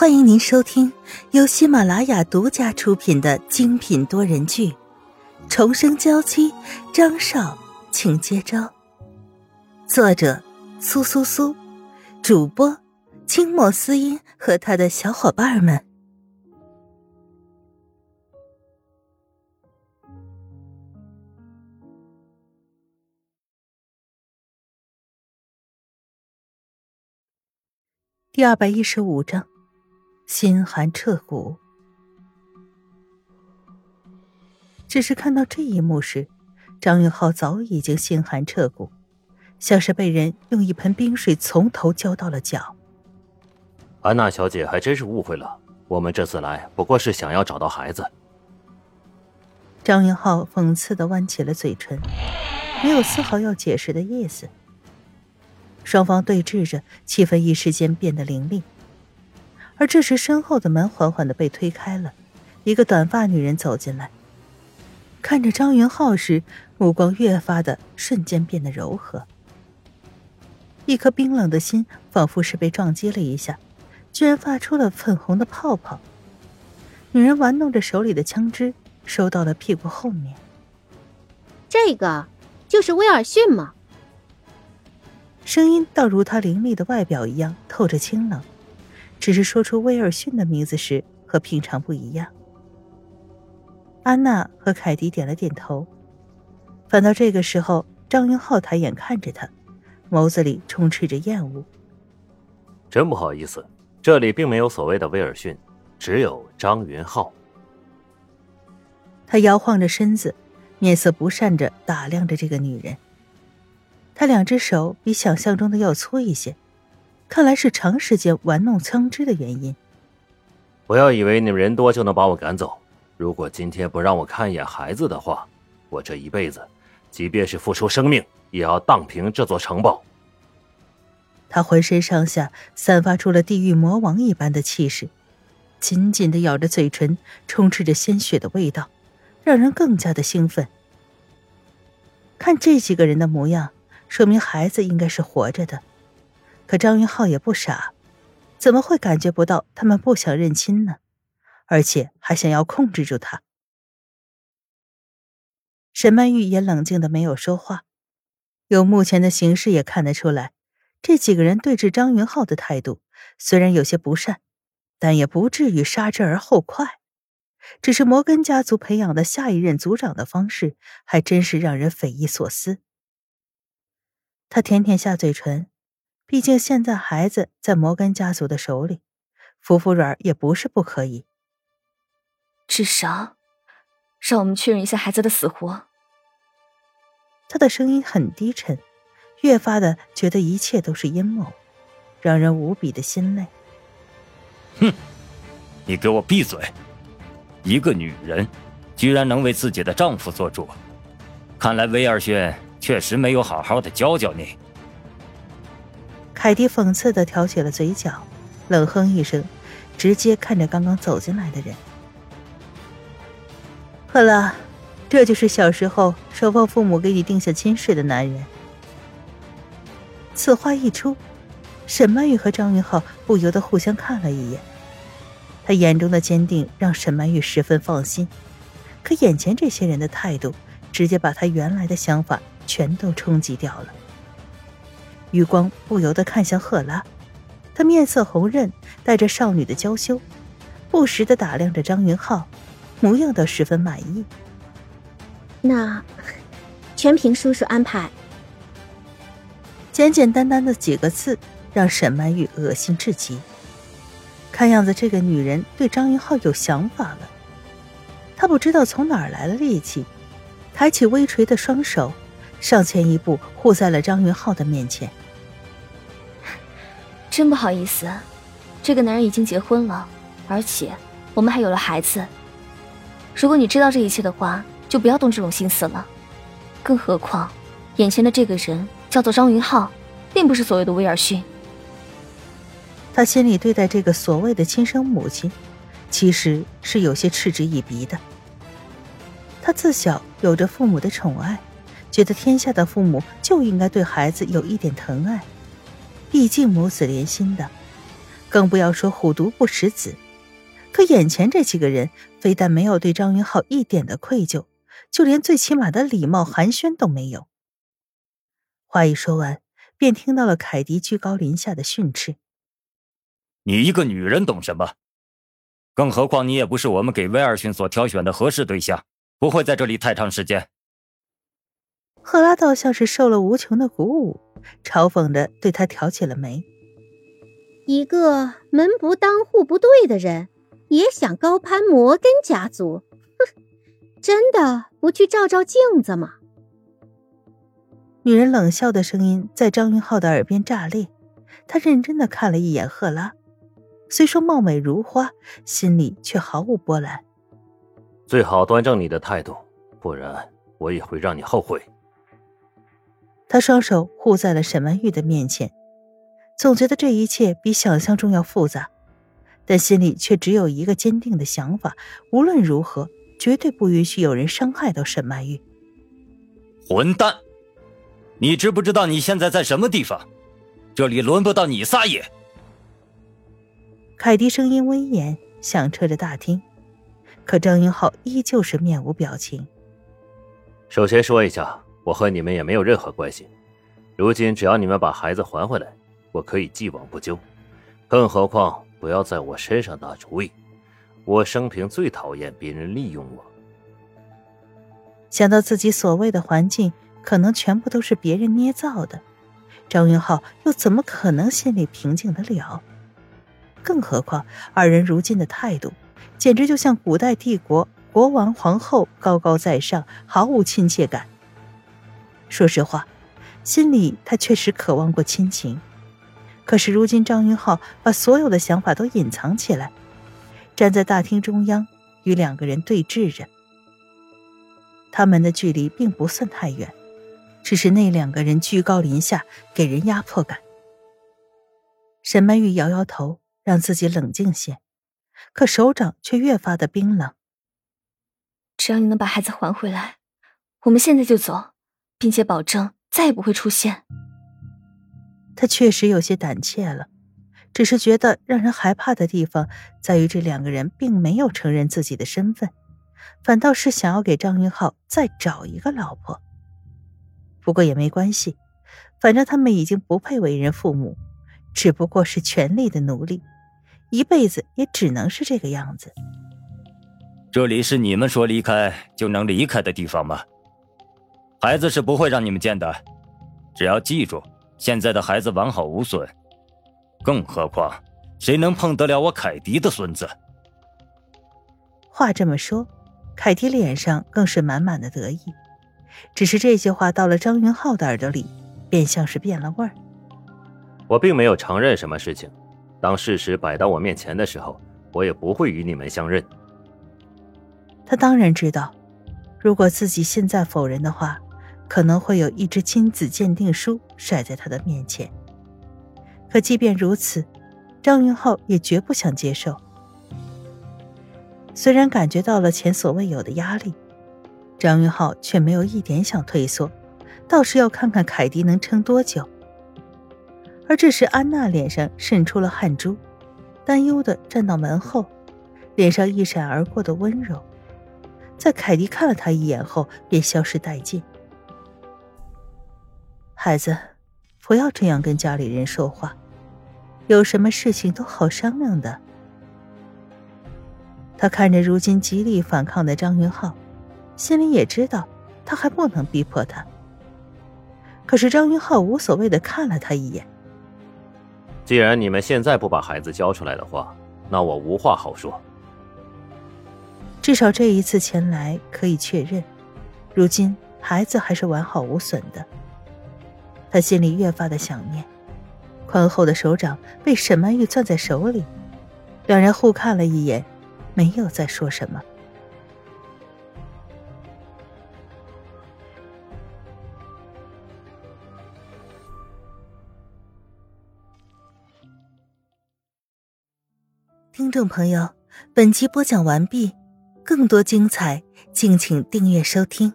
欢迎您收听由喜马拉雅独家出品的精品多人剧《重生娇妻》，张少，请接招。作者：苏苏苏，主播：清末思音和他的小伙伴们。第二百一十五章。心寒彻骨。只是看到这一幕时，张云浩早已经心寒彻骨，像是被人用一盆冰水从头浇到了脚。安娜小姐还真是误会了，我们这次来不过是想要找到孩子。张云浩讽刺的弯起了嘴唇，没有丝毫要解释的意思。双方对峙着，气氛一时间变得凌厉。而这时，身后的门缓缓的被推开了，一个短发女人走进来，看着张云浩时，目光越发的瞬间变得柔和。一颗冰冷的心仿佛是被撞击了一下，居然发出了粉红的泡泡。女人玩弄着手里的枪支，收到了屁股后面。这个就是威尔逊吗？声音倒如他凌厉的外表一样，透着清冷。只是说出威尔逊的名字时和平常不一样。安娜和凯蒂点了点头，反倒这个时候，张云浩抬眼看着他，眸子里充斥着厌恶。真不好意思，这里并没有所谓的威尔逊，只有张云浩。他摇晃着身子，面色不善着打量着这个女人。他两只手比想象中的要粗一些。看来是长时间玩弄枪支的原因。不要以为你们人多就能把我赶走。如果今天不让我看一眼孩子的话，我这一辈子，即便是付出生命，也要荡平这座城堡。他浑身上下散发出了地狱魔王一般的气势，紧紧的咬着嘴唇，充斥着鲜血的味道，让人更加的兴奋。看这几个人的模样，说明孩子应该是活着的。可张云浩也不傻，怎么会感觉不到他们不想认亲呢？而且还想要控制住他。沈曼玉也冷静的没有说话，由目前的形势也看得出来，这几个人对峙张云浩的态度虽然有些不善，但也不至于杀之而后快。只是摩根家族培养的下一任族长的方式，还真是让人匪夷所思。他舔舔下嘴唇。毕竟现在孩子在摩根家族的手里，服服软也不是不可以。至少，让我们确认一下孩子的死活。他的声音很低沉，越发的觉得一切都是阴谋，让人无比的心累。哼，你给我闭嘴！一个女人，居然能为自己的丈夫做主，看来威尔逊确实没有好好的教教你。凯蒂讽刺的挑起了嘴角，冷哼一声，直接看着刚刚走进来的人。好了，这就是小时候双方父母给你定下亲事的男人。此话一出，沈曼玉和张云浩不由得互相看了一眼。他眼中的坚定让沈曼玉十分放心，可眼前这些人的态度，直接把他原来的想法全都冲击掉了。余光不由得看向赫拉，她面色红润，带着少女的娇羞，不时的打量着张云浩，模样倒十分满意。那，全凭叔叔安排。简简单单的几个字，让沈曼玉恶心至极。看样子这个女人对张云浩有想法了。她不知道从哪儿来了力气，抬起微垂的双手。上前一步，护在了张云浩的面前。真不好意思，这个男人已经结婚了，而且我们还有了孩子。如果你知道这一切的话，就不要动这种心思了。更何况，眼前的这个人叫做张云浩，并不是所谓的威尔逊。他心里对待这个所谓的亲生母亲，其实是有些嗤之以鼻的。他自小有着父母的宠爱。觉得天下的父母就应该对孩子有一点疼爱，毕竟母子连心的。更不要说虎毒不食子。可眼前这几个人，非但没有对张云浩一点的愧疚，就连最起码的礼貌寒暄都没有。话一说完，便听到了凯迪居高临下的训斥：“你一个女人懂什么？更何况你也不是我们给威尔逊所挑选的合适对象，不会在这里太长时间。”赫拉倒像是受了无穷的鼓舞，嘲讽的对他挑起了眉：“一个门不当户不对的人。”也想高攀摩根家族？哼，真的不去照照镜子吗？女人冷笑的声音在张云浩的耳边炸裂。他认真的看了一眼赫拉，虽说貌美如花，心里却毫无波澜。最好端正你的态度，不然我也会让你后悔。他双手护在了沈曼玉的面前，总觉得这一切比想象中要复杂。但心里却只有一个坚定的想法：无论如何，绝对不允许有人伤害到沈曼玉。混蛋！你知不知道你现在在什么地方？这里轮不到你撒野。凯迪声音威严，响彻着大厅。可张云浩依旧是面无表情。首先说一下，我和你们也没有任何关系。如今只要你们把孩子还回来，我可以既往不咎。更何况……不要在我身上打主意，我生平最讨厌别人利用我。想到自己所谓的环境可能全部都是别人捏造的，张云浩又怎么可能心里平静得了？更何况二人如今的态度，简直就像古代帝国国王皇后高高在上，毫无亲切感。说实话，心里他确实渴望过亲情。可是如今，张云浩把所有的想法都隐藏起来，站在大厅中央，与两个人对峙着。他们的距离并不算太远，只是那两个人居高临下，给人压迫感。沈曼玉摇摇头，让自己冷静些，可手掌却越发的冰冷。只要你能把孩子还回来，我们现在就走，并且保证再也不会出现。他确实有些胆怯了，只是觉得让人害怕的地方在于这两个人并没有承认自己的身份，反倒是想要给张云浩再找一个老婆。不过也没关系，反正他们已经不配为人父母，只不过是权力的奴隶，一辈子也只能是这个样子。这里是你们说离开就能离开的地方吗？孩子是不会让你们见的，只要记住。现在的孩子完好无损，更何况谁能碰得了我凯迪的孙子？话这么说，凯迪脸上更是满满的得意。只是这些话到了张云浩的耳朵里，便像是变了味儿。我并没有承认什么事情，当事实摆到我面前的时候，我也不会与你们相认。他当然知道，如果自己现在否认的话。可能会有一支亲子鉴定书甩在他的面前，可即便如此，张云浩也绝不想接受。虽然感觉到了前所未有的压力，张云浩却没有一点想退缩，倒是要看看凯迪能撑多久。而这时，安娜脸上渗出了汗珠，担忧的站到门后，脸上一闪而过的温柔，在凯迪看了他一眼后，便消失殆尽。孩子，不要这样跟家里人说话，有什么事情都好商量的。他看着如今极力反抗的张云浩，心里也知道他还不能逼迫他。可是张云浩无所谓的看了他一眼。既然你们现在不把孩子交出来的话，那我无话好说。至少这一次前来可以确认，如今孩子还是完好无损的。他心里越发的想念，宽厚的手掌被沈曼玉攥在手里，两人互看了一眼，没有再说什么。听众朋友，本集播讲完毕，更多精彩，敬请订阅收听。